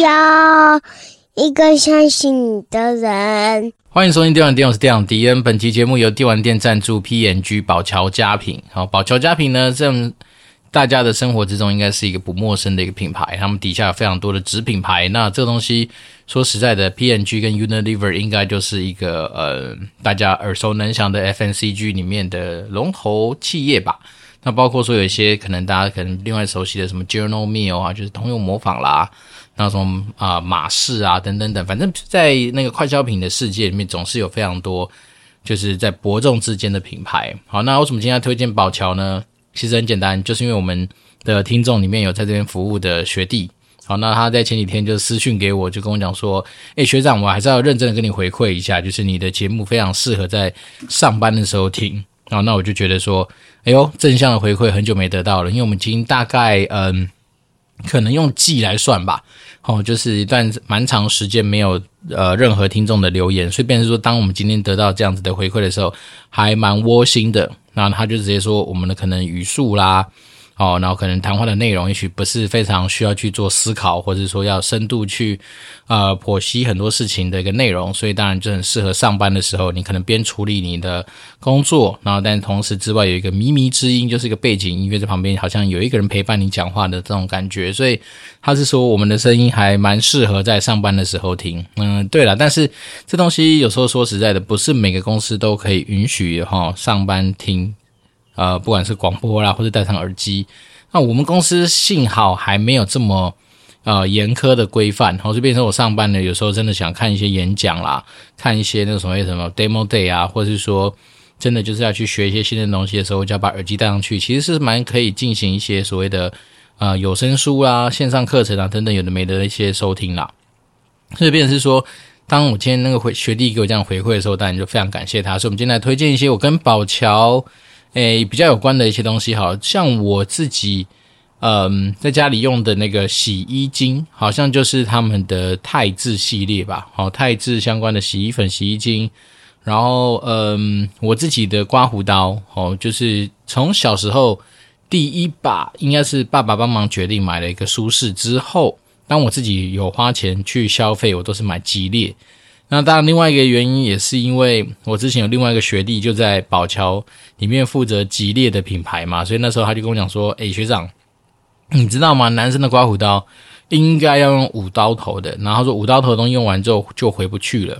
要一个相信你的人。欢迎收听电玩店，我是店长迪恩。本期节目由电玩店赞助，PNG 宝桥佳品。好，宝桥佳品呢，这大家的生活之中应该是一个不陌生的一个品牌。他们底下有非常多的子品牌。那这个东西说实在的，PNG 跟 Unilever 应该就是一个呃大家耳熟能详的 FNCG 里面的龙头企业吧。那包括说有一些可能大家可能另外熟悉的什么 General Mill 啊，就是通用模仿啦，那种啊马氏啊等等等，反正在那个快消品的世界里面，总是有非常多就是在伯仲之间的品牌。好，那为什么今天要推荐宝桥呢？其实很简单，就是因为我们的听众里面有在这边服务的学弟。好，那他在前几天就私讯给我，就跟我讲说：“诶，学长，我还是要认真的跟你回馈一下，就是你的节目非常适合在上班的时候听。”好，那我就觉得说。哎呦，正向的回馈很久没得到了，因为我们已经大概嗯，可能用季来算吧，哦，就是一段蛮长时间没有呃任何听众的留言，所以变成说，当我们今天得到这样子的回馈的时候，还蛮窝心的。那他就直接说，我们的可能语速啦。哦，然后可能谈话的内容也许不是非常需要去做思考，或者说要深度去呃剖析很多事情的一个内容，所以当然就很适合上班的时候，你可能边处理你的工作，然后但同时之外有一个靡靡之音，就是一个背景音乐在旁边，好像有一个人陪伴你讲话的这种感觉，所以他是说我们的声音还蛮适合在上班的时候听。嗯，对了，但是这东西有时候说实在的，不是每个公司都可以允许哈上班听。呃，不管是广播啦，或者戴上耳机，那我们公司幸好还没有这么呃严苛的规范，然后就变成我上班呢，有时候真的想看一些演讲啦，看一些那个所谓什么 demo day 啊，或者是说真的就是要去学一些新的东西的时候，就要把耳机戴上去，其实是蛮可以进行一些所谓的呃有声书啦、线上课程啊等等有的没的一些收听啦。所以变成是说，当我今天那个回学弟给我这样回馈的时候，当然就非常感谢他。所以我们今天来推荐一些我跟宝桥。诶，比较有关的一些东西，好像我自己，嗯，在家里用的那个洗衣精，好像就是他们的泰致系列吧，好，泰致相关的洗衣粉、洗衣精，然后，嗯，我自己的刮胡刀，哦，就是从小时候第一把，应该是爸爸帮忙决定买了一个舒适之后，当我自己有花钱去消费，我都是买吉列。那当然，另外一个原因也是因为我之前有另外一个学弟就在宝桥里面负责吉列的品牌嘛，所以那时候他就跟我讲说：“诶，学长，你知道吗？男生的刮胡刀应该要用五刀头的。然后说五刀头的东西用完之后就回不去了。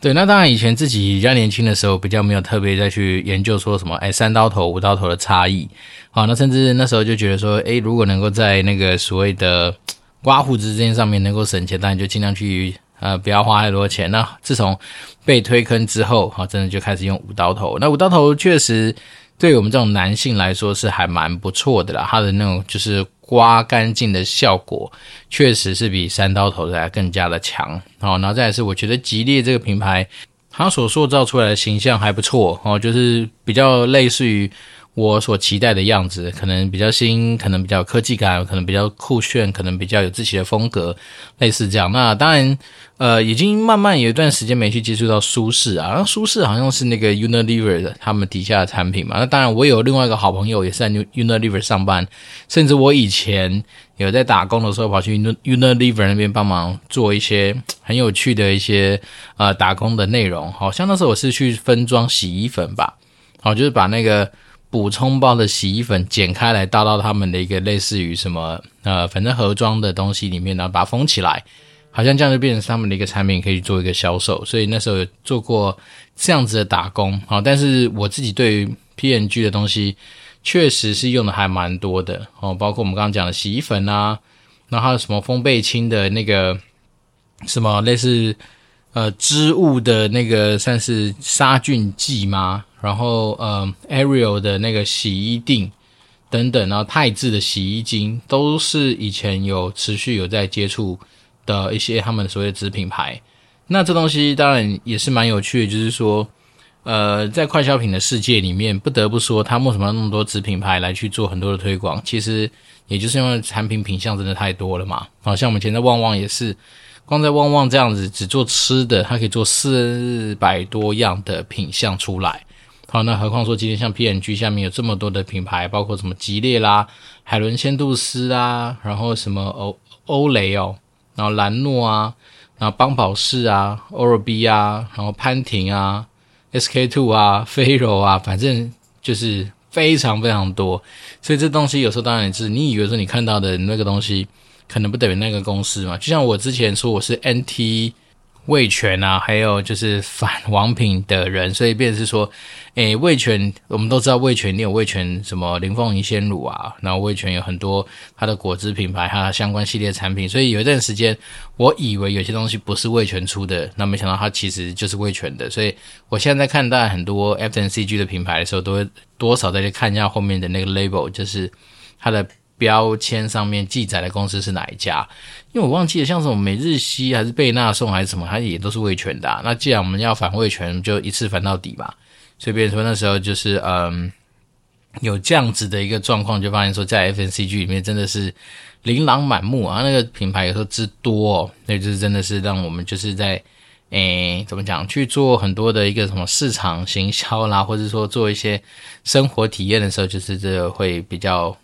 对，那当然以前自己比较年轻的时候比较没有特别再去研究说什么诶，三刀头、五刀头的差异。好，那甚至那时候就觉得说，诶，如果能够在那个所谓的刮胡子这件上面能够省钱，当然就尽量去。呃，不要花太多钱。那自从被推坑之后，哈，真的就开始用五刀头。那五刀头确实对我们这种男性来说是还蛮不错的啦。它的那种就是刮干净的效果，确实是比三刀头的还更加的强。好，然后再来是我觉得吉列这个品牌，它所塑造出来的形象还不错哦，就是比较类似于。我所期待的样子，可能比较新，可能比较科技感，可能比较酷炫，可能比较有自己的风格，类似这样。那当然，呃，已经慢慢有一段时间没去接触到舒适啊。舒适好像是那个 Unilever 的他们底下的产品嘛。那当然，我有另外一个好朋友也是在 Unilever 上班，甚至我以前有在打工的时候跑去 Unilever 那边帮忙做一些 很有趣的一些呃打工的内容。好像那时候我是去分装洗衣粉吧，好，就是把那个。补充包的洗衣粉剪开来倒到他们的一个类似于什么呃，反正盒装的东西里面，然后把它封起来，好像这样就变成他们的一个产品，可以做一个销售。所以那时候有做过这样子的打工，啊，但是我自己对于 PNG 的东西确实是用的还蛮多的哦，包括我们刚刚讲的洗衣粉啊，然后还有什么风贝清的那个什么类似呃织物的那个算是杀菌剂吗？然后，呃，Ariel 的那个洗衣錠等等，然后泰致的洗衣精，都是以前有持续有在接触的一些他们所谓的子品牌。那这东西当然也是蛮有趣的，就是说，呃，在快消品的世界里面，不得不说，他为什么那么多子品牌来去做很多的推广？其实也就是因为产品品项真的太多了嘛。好像我们以前在旺旺也是，光在旺旺这样子只做吃的，它可以做四百多样的品项出来。好，那何况说今天像 P N G 下面有这么多的品牌，包括什么吉列啦、海伦仙度丝啊，然后什么欧欧雷哦，然后兰诺啊，然后邦宝适啊、Oral-B 啊，然后潘婷啊、SK two 啊、飞柔啊，反正就是非常非常多。所以这东西有时候当然也是你以为说你看到的那个东西，可能不等于那个公司嘛。就像我之前说我是 NT。味全啊，还有就是反王品的人，所以便是说，诶，味全我们都知道，味全你有味全什么林凤营鲜乳啊，然后味全有很多它的果汁品牌，还有相关系列产品，所以有一段时间，我以为有些东西不是味全出的，那没想到它其实就是味全的，所以我现在在看到很多 FMCG 的品牌的时候，都会多少再去看一下后面的那个 label，就是它的。标签上面记载的公司是哪一家？因为我忘记了，像什么每日西还是贝纳颂还是什么，它也都是味全的。那既然我们要反味全，就一次反到底吧。所以，变成说那时候就是嗯，有这样子的一个状况，就发现说在 FNCG 里面真的是琳琅满目啊。那个品牌有时候之多哦，那就是真的是让我们就是在诶怎么讲去做很多的一个什么市场行销啦，或者说做一些生活体验的时候，就是这个会比较。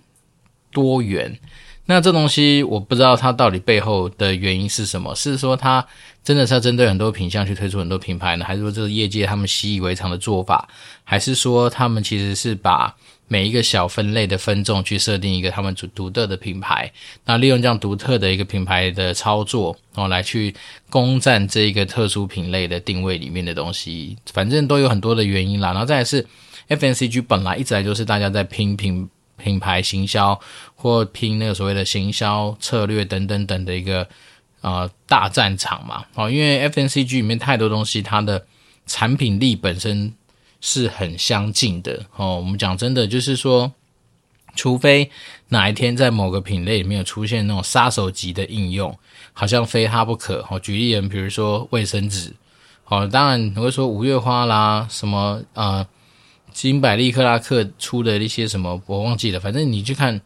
多元，那这东西我不知道它到底背后的原因是什么？是说它真的是要针对很多品相去推出很多品牌呢？还是说这是业界他们习以为常的做法？还是说他们其实是把每一个小分类的分众去设定一个他们独独特的品牌？那利用这样独特的一个品牌的操作哦，来去攻占这一个特殊品类的定位里面的东西，反正都有很多的原因啦。然后再来是 F N C G 本来一直来就是大家在拼拼。品牌行销或拼那个所谓的行销策略等等等的一个呃大战场嘛，哦，因为 F N C G 里面太多东西，它的产品力本身是很相近的哦。我们讲真的，就是说，除非哪一天在某个品类里面有出现那种杀手级的应用，好像非它不可。哦，举例人，比如说卫生纸，哦，当然你会说五月花啦，什么呃。金百利克拉克出的一些什么我忘记了，反正你去看，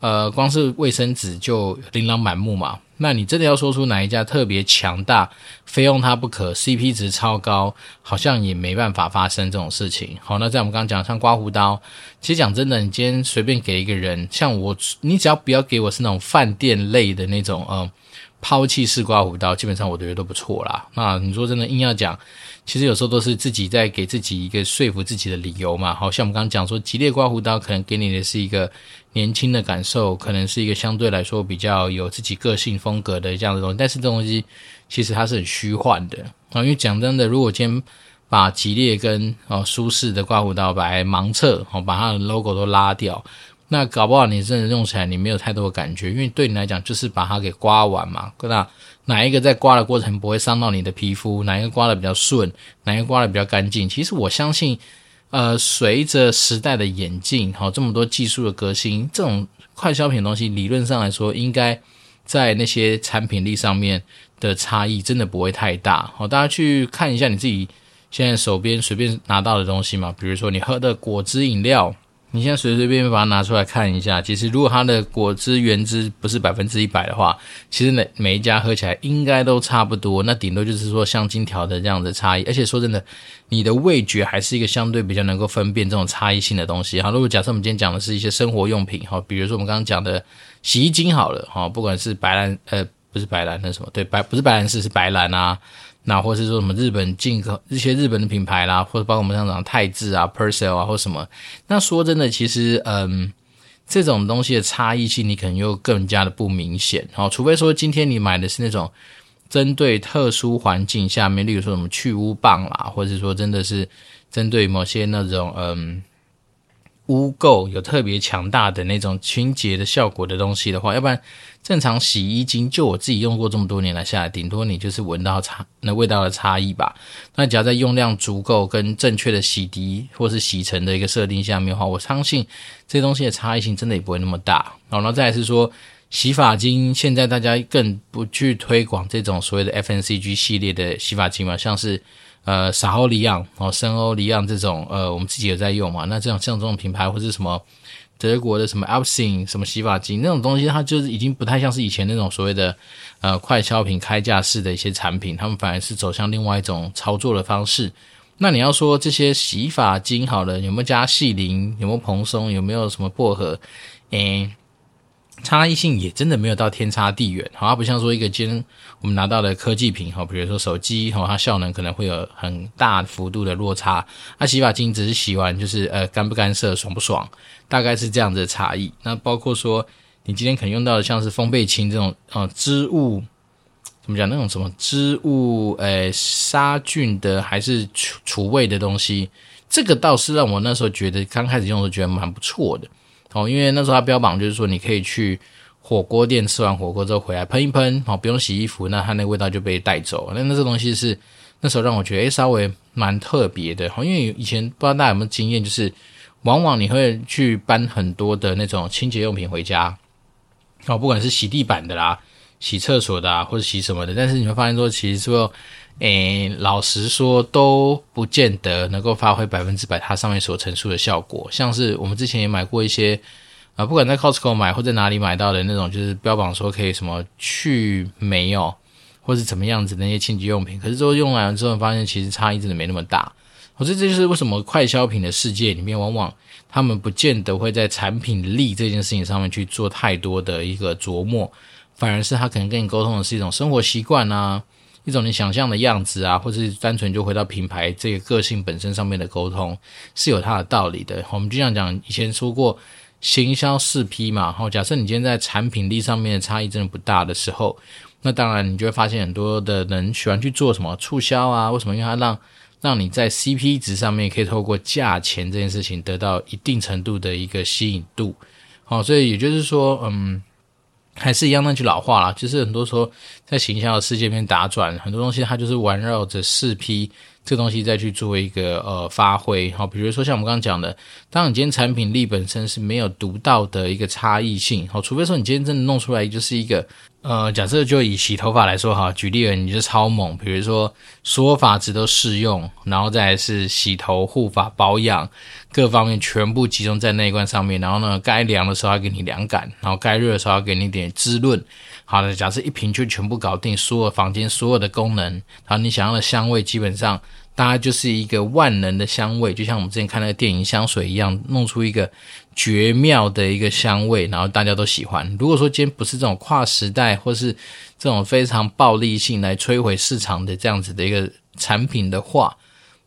呃，光是卫生纸就琳琅满目嘛。那你真的要说出哪一家特别强大，非用它不可，CP 值超高，好像也没办法发生这种事情。好，那在我们刚刚讲像刮胡刀，其实讲真的，你今天随便给一个人，像我，你只要不要给我是那种饭店类的那种，嗯、抛弃式刮胡刀，基本上我觉得都不错啦。那你说真的硬要讲。其实有时候都是自己在给自己一个说服自己的理由嘛。好像我们刚刚讲说，吉列刮胡刀可能给你的是一个年轻的感受，可能是一个相对来说比较有自己个性风格的这样的东西。但是这东西其实它是很虚幻的啊。因为讲真的，如果今天把吉列跟哦舒适的刮胡刀来盲测，哦把它的 logo 都拉掉，那搞不好你真的用起来你没有太多的感觉，因为对你来讲就是把它给刮完嘛，那。哪一个在刮的过程不会伤到你的皮肤？哪一个刮的比较顺？哪一个刮的比较干净？其实我相信，呃，随着时代的演进，好，这么多技术的革新，这种快消品的东西，理论上来说，应该在那些产品力上面的差异真的不会太大。好，大家去看一下你自己现在手边随便拿到的东西嘛，比如说你喝的果汁饮料。你现在随随便便把它拿出来看一下，其实如果它的果汁原汁不是百分之一百的话，其实每每一家喝起来应该都差不多，那顶多就是说香精调的这样的差异。而且说真的，你的味觉还是一个相对比较能够分辨这种差异性的东西。好，如果假设我们今天讲的是一些生活用品，哈，比如说我们刚刚讲的洗衣精好了，哈，不管是白兰，呃，不是白兰，那什么，对，白不是白兰氏，是白兰啊。那或是说什么日本进口一些日本的品牌啦，或者包括我们像讲泰致啊、Persil 啊，或什么。那说真的，其实嗯，这种东西的差异性你可能又更加的不明显。好，除非说今天你买的是那种针对特殊环境下面，例如说什么去污棒啦，或者说真的是针对某些那种嗯。污垢有特别强大的那种清洁的效果的东西的话，要不然正常洗衣精，就我自己用过这么多年来下来，顶多你就是闻到差那味道的差异吧。那只要在用量足够跟正确的洗涤或是洗尘的一个设定下面的话，我相信这些东西的差异性真的也不会那么大。然后再来是说洗发精，现在大家更不去推广这种所谓的 FNCG 系列的洗发精嘛，像是。呃，沙欧里昂哦，森欧里昂这种，呃，我们自己有在用嘛。那这种像这种品牌，或者什么德国的什么 Absin 什么洗发精那种东西，它就是已经不太像是以前那种所谓的呃快消品开架式的一些产品，他们反而是走向另外一种操作的方式。那你要说这些洗发精好了，有没有加细磷？有没有蓬松？有没有什么薄荷？诶，差异性也真的没有到天差地远。好，它不像说一个今天我们拿到的科技品，哈，比如说手机，哈，它效能可能会有很大幅度的落差。那洗发精只是洗完就是呃干不干涩、爽不爽，大概是这样子的差异。那包括说你今天可能用到的像是风倍清这种呃织物。怎么讲？那种什么织物，诶，杀菌的还是除除味的东西，这个倒是让我那时候觉得刚开始用的时候觉得蛮不错的哦。因为那时候它标榜就是说，你可以去火锅店吃完火锅之后回来喷一喷，哦，不用洗衣服，那它那味道就被带走。那那这东西是那时候让我觉得，诶，稍微蛮特别的。因为以前不知道大家有没有经验，就是往往你会去搬很多的那种清洁用品回家，哦，不管是洗地板的啦。洗厕所的啊，或者洗什么的，但是你会发现说，其实说，诶，老实说都不见得能够发挥百分之百它上面所陈述的效果。像是我们之前也买过一些，啊，不管在 Costco 买或者哪里买到的那种，就是标榜说可以什么去霉哦，或是怎么样子那些清洁用品，可是之后用完了之后，发现其实差异真的没那么大。我觉得这就是为什么快消品的世界里面，往往他们不见得会在产品力这件事情上面去做太多的一个琢磨。反而是他可能跟你沟通的是一种生活习惯啊，一种你想象的样子啊，或是单纯就回到品牌这个个性本身上面的沟通是有它的道理的。我们就像讲以前说过，行销四 P 嘛，好，假设你今天在产品力上面的差异真的不大的时候，那当然你就会发现很多的人喜欢去做什么促销啊，为什么？因为它让让你在 CP 值上面可以透过价钱这件事情得到一定程度的一个吸引度。好，所以也就是说，嗯。还是一样那句老话啦，就是很多时候在形象的世界面打转，很多东西它就是围绕着四 P 这个东西再去做一个呃发挥。好，比如说像我们刚刚讲的，当你今天产品力本身是没有独到的一个差异性，好，除非说你今天真的弄出来就是一个。呃，假设就以洗头发来说哈，举例而言，你就超猛，比如说所有发质都适用，然后再来是洗头、护发、保养各方面全部集中在那一罐上面，然后呢，该凉的时候要给你凉感，然后该热的时候要给你点滋润。好的，假设一瓶就全部搞定，所有房间所有的功能，然后你想要的香味基本上。大家就是一个万能的香味，就像我们之前看那个电影香水一样，弄出一个绝妙的一个香味，然后大家都喜欢。如果说今天不是这种跨时代，或是这种非常暴力性来摧毁市场的这样子的一个产品的话，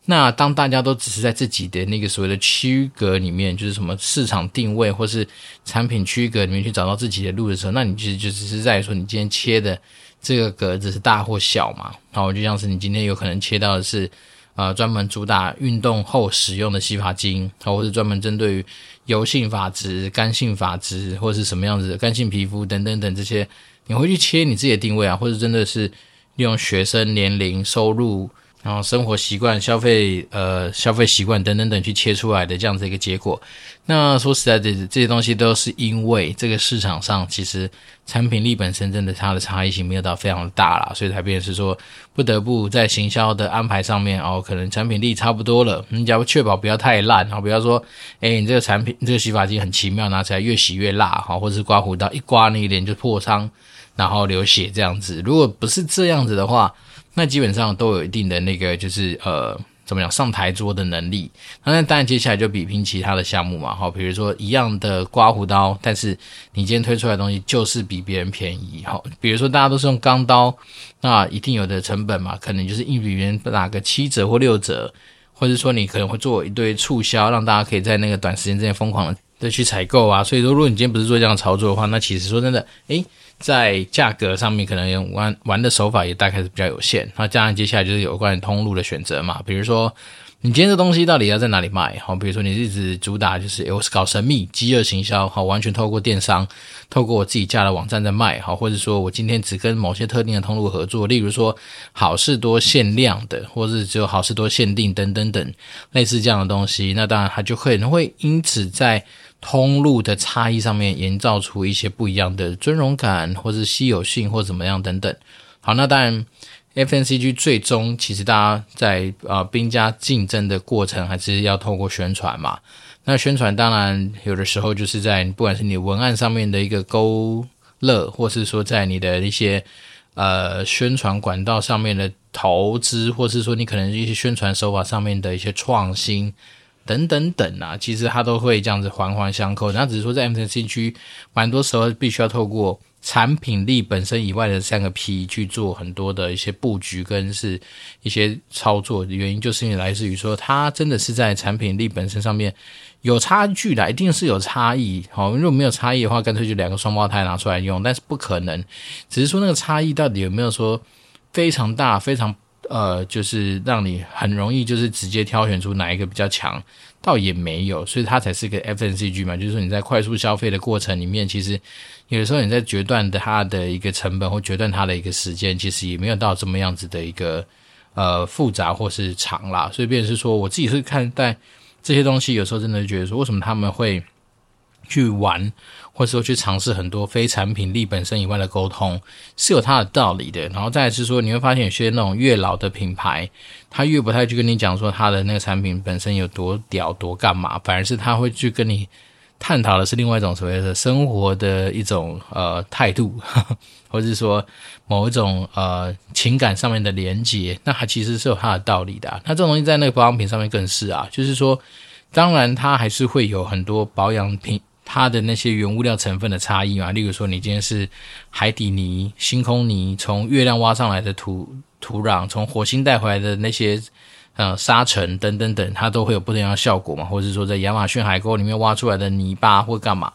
那当大家都只是在自己的那个所谓的区隔里面，就是什么市场定位或是产品区隔里面去找到自己的路的时候，那你其实就只是在说你今天切的这个格子是大或小嘛？然后，就像是你今天有可能切到的是。呃，专门主打运动后使用的洗发精，或者专门针对于油性发质、干性发质，或者是什么样子的干性皮肤等等等这些，你会去切你自己的定位啊，或者真的是利用学生年龄、收入。然后生活习惯、消费呃消费习惯等等等去切出来的这样子一个结果。那说实在的，这些东西都是因为这个市场上其实产品力本身真的它的差异性没有到非常大啦，所以才变成是说不得不在行销的安排上面哦，可能产品力差不多了，你只要确保不要太烂然后，不要说诶你这个产品这个洗发精很奇妙，拿起来越洗越辣哈，或者是刮胡刀一刮那一点就破伤，然后流血这样子。如果不是这样子的话，那基本上都有一定的那个，就是呃，怎么讲上台桌的能力。那当然接下来就比拼其他的项目嘛，好，比如说一样的刮胡刀，但是你今天推出来的东西就是比别人便宜，好，比如说大家都是用钢刀，那一定有的成本嘛，可能就是硬比别人打个七折或六折，或者说你可能会做一堆促销，让大家可以在那个短时间之内疯狂的去采购啊。所以说，如果你今天不是做这样的操作的话，那其实说真的，诶。在价格上面，可能玩玩的手法也大概是比较有限。那加上，接下来就是有关通路的选择嘛。比如说，你今天这东西到底要在哪里卖？好，比如说你一直主打就是我是搞神秘饥饿行销，好，完全透过电商，透过我自己架的网站在卖，好，或者说我今天只跟某些特定的通路合作，例如说好事多限量的，或者是只有好事多限定等等等，类似这样的东西。那当然，它就可能会因此在。通路的差异上面，营造出一些不一样的尊荣感，或是稀有性，或怎么样等等。好，那当然，FNCG 最终其实大家在啊兵家竞争的过程，还是要透过宣传嘛。那宣传当然有的时候就是在不管是你文案上面的一个勾勒，或是说在你的一些。呃宣传管道上面的投资，或是说你可能一些宣传手法上面的一些创新。等等等啊，其实它都会这样子环环相扣。那只是说在 MTC 区蛮多时候必须要透过产品力本身以外的三个 P 去做很多的一些布局跟是一些操作。原因就是因为来自于说，它真的是在产品力本身上面有差距的，一定是有差异。好，如果没有差异的话，干脆就两个双胞胎拿出来用。但是不可能，只是说那个差异到底有没有说非常大，非常。呃，就是让你很容易就是直接挑选出哪一个比较强，倒也没有，所以它才是个 F N C G 嘛。就是说你在快速消费的过程里面，其实有的时候你在决断的它的一个成本或决断它的一个时间，其实也没有到这么样子的一个呃复杂或是长啦。所以，变成是说我自己是看待这些东西，有时候真的觉得说，为什么他们会去玩？或者说去尝试很多非产品力本身以外的沟通是有它的道理的，然后再是说你会发现有些那种越老的品牌，他越不太去跟你讲说他的那个产品本身有多屌多干嘛，反而是他会去跟你探讨的是另外一种所谓的生活的一种呃态度，或者是说某一种呃情感上面的连接，那它其实是有它的道理的啊。那这种东西在那个保养品上面更是啊，就是说当然它还是会有很多保养品。它的那些原物料成分的差异嘛，例如说你今天是海底泥、星空泥，从月亮挖上来的土土壤，从火星带回来的那些呃沙尘等等等，它都会有不同样的效果嘛，或者是说在亚马逊海沟里面挖出来的泥巴或干嘛。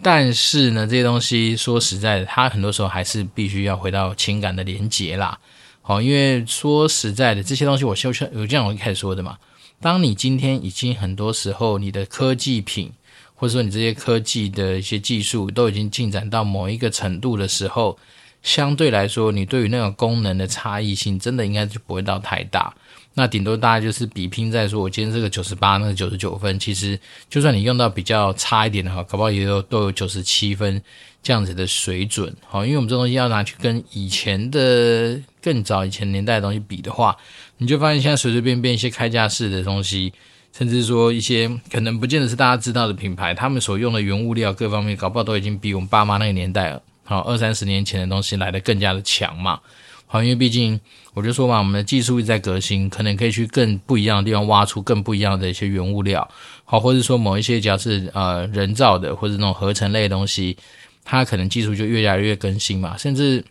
但是呢，这些东西说实在的，它很多时候还是必须要回到情感的连结啦。好，因为说实在的，这些东西我就像有这样我一开始说的嘛，当你今天已经很多时候你的科技品。或者说你这些科技的一些技术都已经进展到某一个程度的时候，相对来说，你对于那种功能的差异性，真的应该就不会到太大。那顶多大家就是比拼在说，我今天这个九十八，那个九十九分，其实就算你用到比较差一点的话，搞不好也有都有九十七分这样子的水准。好，因为我们这东西要拿去跟以前的更早以前年代的东西比的话，你就发现现在随随便便一些开架式的东西。甚至说一些可能不见得是大家知道的品牌，他们所用的原物料各方面，搞不好都已经比我们爸妈那个年代，好二三十年前的东西来得更加的强嘛。好，因为毕竟我就说嘛，我们的技术一直在革新，可能可以去更不一样的地方挖出更不一样的一些原物料。好，或者说某一些只要是呃人造的或者那种合成类的东西，它可能技术就越来越更新嘛。甚至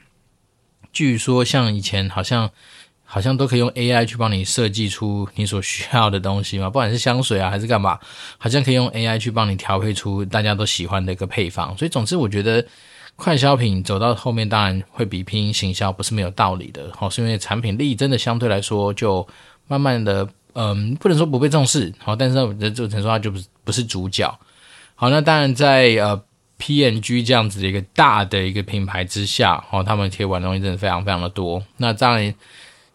据说像以前好像。好像都可以用 AI 去帮你设计出你所需要的东西嘛，不管是香水啊还是干嘛，好像可以用 AI 去帮你调配出大家都喜欢的一个配方。所以总之，我觉得快消品走到后面，当然会比拼行销不是没有道理的。好，是因为产品力真的相对来说就慢慢的，嗯，不能说不被重视，好，但是我觉得这个说话就不是不是主角。好，那当然在呃 PNG 这样子的一个大的一个品牌之下，哦，他们可以玩的东西真的非常非常的多。那当然。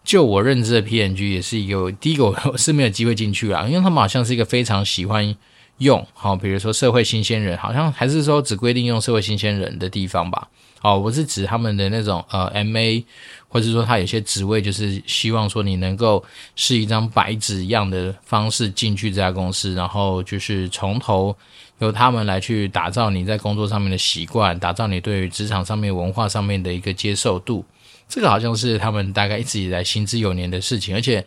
就我认知的 P N G 也是一个第一个我是没有机会进去啦，因为他们好像是一个非常喜欢用好，比如说社会新鲜人，好像还是说只规定用社会新鲜人的地方吧。哦，我是指他们的那种呃 MA，或者说他有些职位就是希望说你能够是一张白纸一样的方式进去这家公司，然后就是从头由他们来去打造你在工作上面的习惯，打造你对于职场上面文化上面的一个接受度。这个好像是他们大概一直以来行之有年的事情，而且，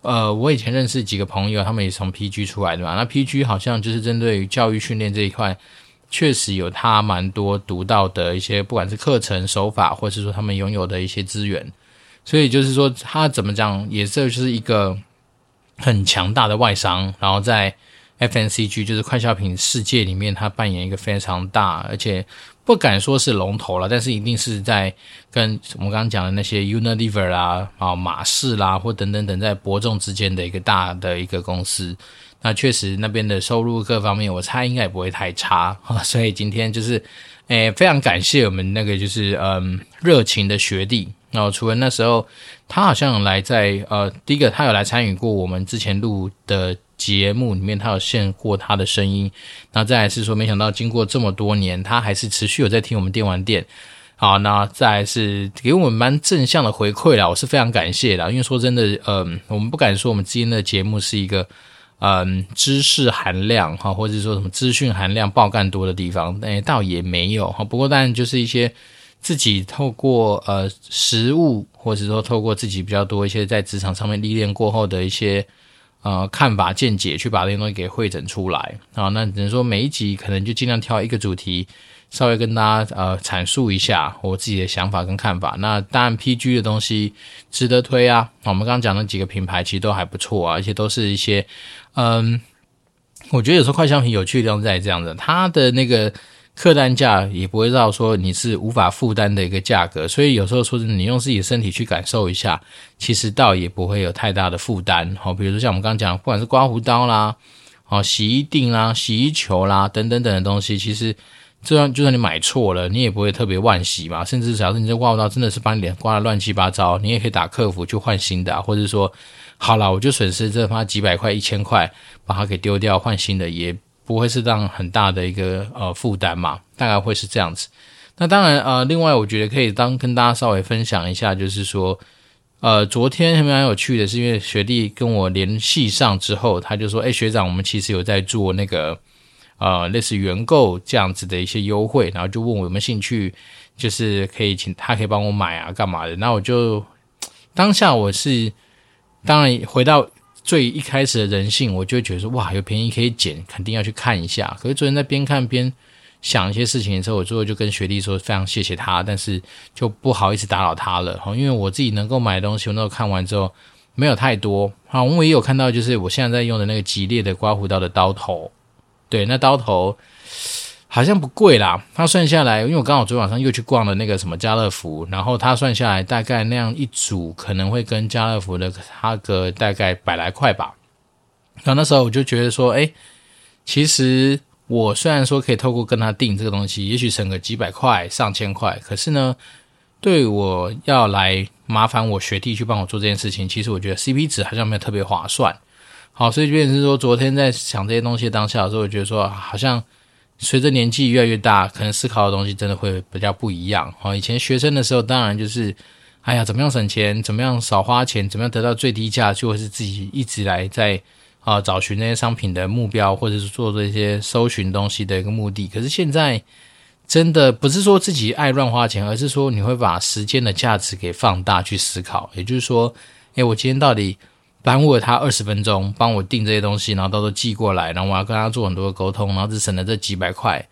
呃，我以前认识几个朋友，他们也从 PG 出来的嘛。那 PG 好像就是针对于教育训练这一块，确实有他蛮多独到的一些，不管是课程手法，或是说他们拥有的一些资源。所以就是说，他怎么讲，也是就是一个很强大的外商，然后在 FNCG 就是快消品世界里面，它扮演一个非常大，而且。不敢说是龙头了，但是一定是在跟我们刚刚讲的那些 Unilever 啦、啊马士啦或等等等在伯仲之间的一个大的一个公司。那确实那边的收入各方面，我猜应该也不会太差啊。所以今天就是，诶，非常感谢我们那个就是嗯热情的学弟。然后除了那时候他好像来在呃第一个他有来参与过我们之前录的。节目里面，他有献过他的声音，那再来是说，没想到经过这么多年，他还是持续有在听我们电玩店。好，那再来是给我们蛮正向的回馈啦，我是非常感谢的。因为说真的，嗯，我们不敢说我们今天的节目是一个嗯知识含量哈，或者说什么资讯含量爆干多的地方，哎，倒也没有哈。不过当然就是一些自己透过呃实物，或者说透过自己比较多一些在职场上面历练过后的一些呃看法见解，去把这些东西给汇整出来啊。那只能说每一集可能就尽量挑一个主题，稍微跟大家呃阐述一下我自己的想法跟看法。那当然 PG 的东西值得推啊。我们刚刚讲的几个品牌其实都还不错啊，而且都是一些嗯，我觉得有时候快消品有趣的地方在这样子，它的那个。客单价也不会到说你是无法负担的一个价格，所以有时候说是你用自己的身体去感受一下，其实倒也不会有太大的负担。好，比如说像我们刚刚讲，不管是刮胡刀啦，好，洗衣錠啦、洗衣球啦等等等的东西，其实就算就算你买错了，你也不会特别万喜嘛。甚至假如你这刮胡刀真的是把你脸刮得乱七八糟，你也可以打客服去换新的，或者说好了，我就损失这他几百块、一千块，把它给丢掉换新的也。不会是这样很大的一个呃负担嘛？大概会是这样子。那当然呃，另外我觉得可以当跟大家稍微分享一下，就是说呃，昨天还蛮有趣的是，因为学弟跟我联系上之后，他就说：“哎，学长，我们其实有在做那个呃类似原购这样子的一些优惠，然后就问我有没有兴趣，就是可以请他可以帮我买啊，干嘛的？”那我就当下我是当然回到。最一开始的人性，我就觉得说，哇，有便宜可以捡，肯定要去看一下。可是昨天在边看边想一些事情的时候，我最后就跟学弟说，非常谢谢他，但是就不好意思打扰他了。因为我自己能够买的东西，我那时候看完之后没有太多。好，我也有看到，就是我现在在用的那个吉列的刮胡刀的刀头，对，那刀头。好像不贵啦，他算下来，因为我刚好昨天晚上又去逛了那个什么家乐福，然后他算下来大概那样一组可能会跟家乐福的差个大概百来块吧。然后那时候我就觉得说，哎，其实我虽然说可以透过跟他订这个东西，也许省个几百块、上千块，可是呢，对我要来麻烦我学弟去帮我做这件事情，其实我觉得 CP 值好像没有特别划算。好，所以就是说，昨天在想这些东西当下的时候，我觉得说好像。随着年纪越来越大，可能思考的东西真的会比较不一样哦。以前学生的时候，当然就是，哎呀，怎么样省钱，怎么样少花钱，怎么样得到最低价，就会是自己一直来在啊找寻那些商品的目标，或者是做这些搜寻东西的一个目的。可是现在，真的不是说自己爱乱花钱，而是说你会把时间的价值给放大去思考。也就是说，哎，我今天到底。耽误了他二十分钟，帮我订这些东西，然后到时候寄过来，然后我要跟他做很多的沟通，然后只省了这几百块，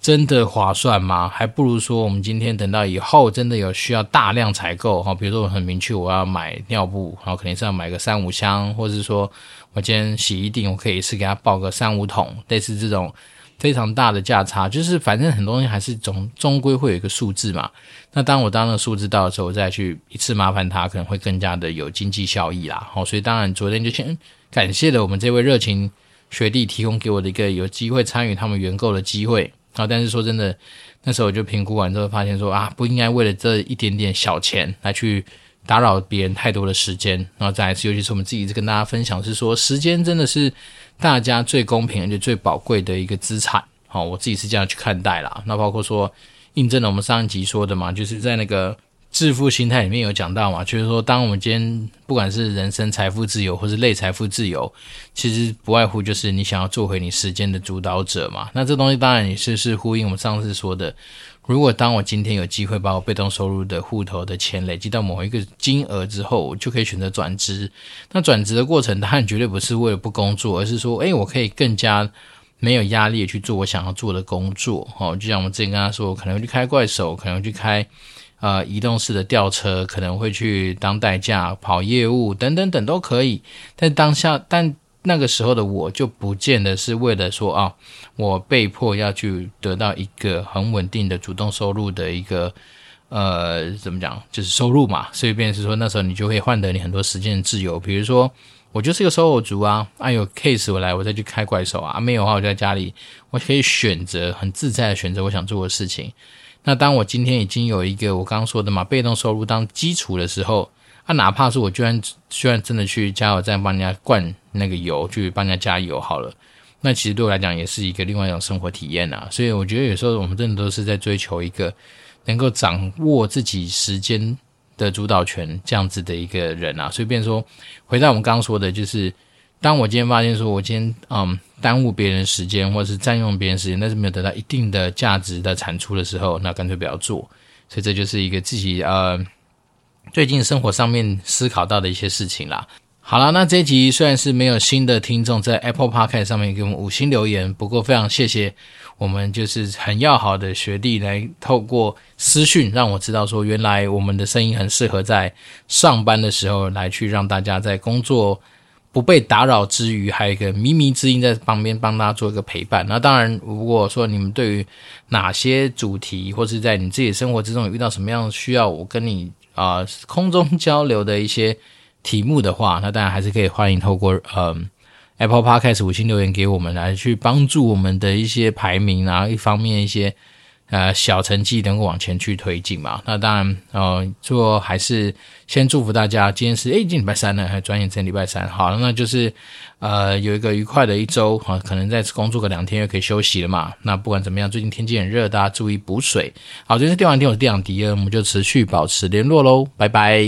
真的划算吗？还不如说我们今天等到以后真的有需要大量采购哈，比如说我很明确我要买尿布，然后肯定是要买个三五箱，或者是说我今天洗衣錠，我可以一次给他报个三五桶，类似这种。非常大的价差，就是反正很多东西还是总终归会有一个数字嘛。那当我当那个数字到的时候，再去一次麻烦他，可能会更加的有经济效益啦。好，所以当然昨天就先感谢了我们这位热情学弟提供给我的一个有机会参与他们原购的机会啊。但是说真的，那时候我就评估完之后发现说啊，不应该为了这一点点小钱来去打扰别人太多的时间。然后再一次，尤其是我们自己跟大家分享是说，时间真的是。大家最公平而且最宝贵的一个资产，好，我自己是这样去看待啦。那包括说，印证了我们上一集说的嘛，就是在那个致富心态里面有讲到嘛，就是说，当我们今天不管是人生财富自由，或是类财富自由，其实不外乎就是你想要做回你时间的主导者嘛。那这东西当然也是是呼应我们上次说的。如果当我今天有机会把我被动收入的户头的钱累积到某一个金额之后，我就可以选择转职。那转职的过程当然绝对不是为了不工作，而是说，诶，我可以更加没有压力去做我想要做的工作。哦，就像我们之前跟他说，可能去开怪手，可能去开呃移动式的吊车，可能会去当代驾跑业务等等等都可以。但当下，但那个时候的我就不见得是为了说啊，我被迫要去得到一个很稳定的主动收入的一个呃，怎么讲，就是收入嘛。所以便是说，那时候你就可以换得你很多时间的自由。比如说，我就是一个售后族啊，啊有 case 我来，我再去开怪兽啊，没有的话我就在家里，我可以选择很自在的选择我想做的事情。那当我今天已经有一个我刚刚说的嘛，被动收入当基础的时候。啊，哪怕是我居然居然真的去加油站帮人家灌那个油，去帮人家加油好了，那其实对我来讲也是一个另外一种生活体验啊。所以我觉得有时候我们真的都是在追求一个能够掌握自己时间的主导权这样子的一个人啊。所以，变说回到我们刚刚说的，就是当我今天发现说我今天嗯耽误别人时间，或者是占用别人时间，但是没有得到一定的价值的产出的时候，那干脆不要做。所以这就是一个自己呃最近生活上面思考到的一些事情啦。好了，那这一集虽然是没有新的听众在 Apple Podcast 上面给我们五星留言，不过非常谢谢我们就是很要好的学弟来透过私讯让我知道说，原来我们的声音很适合在上班的时候来去让大家在工作不被打扰之余，还有一个靡靡之音在旁边帮大家做一个陪伴。那当然，如果说你们对于哪些主题或是在你自己生活之中有遇到什么样需要我跟你啊、空中交流的一些。题目的话，那当然还是可以欢迎透过呃 Apple Podcast 五星留言给我们，来去帮助我们的一些排名，然后一方面一些呃小成绩能够往前去推进嘛。那当然呃，最后还是先祝福大家，今天是诶，今天礼拜三呢，还转眼成礼拜三，好，那就是呃有一个愉快的一周啊，可能再工作个两天又可以休息了嘛。那不管怎么样，最近天气很热，大家注意补水。好，这是电玩店，我是店长迪恩，我们就持续保持联络喽，拜拜。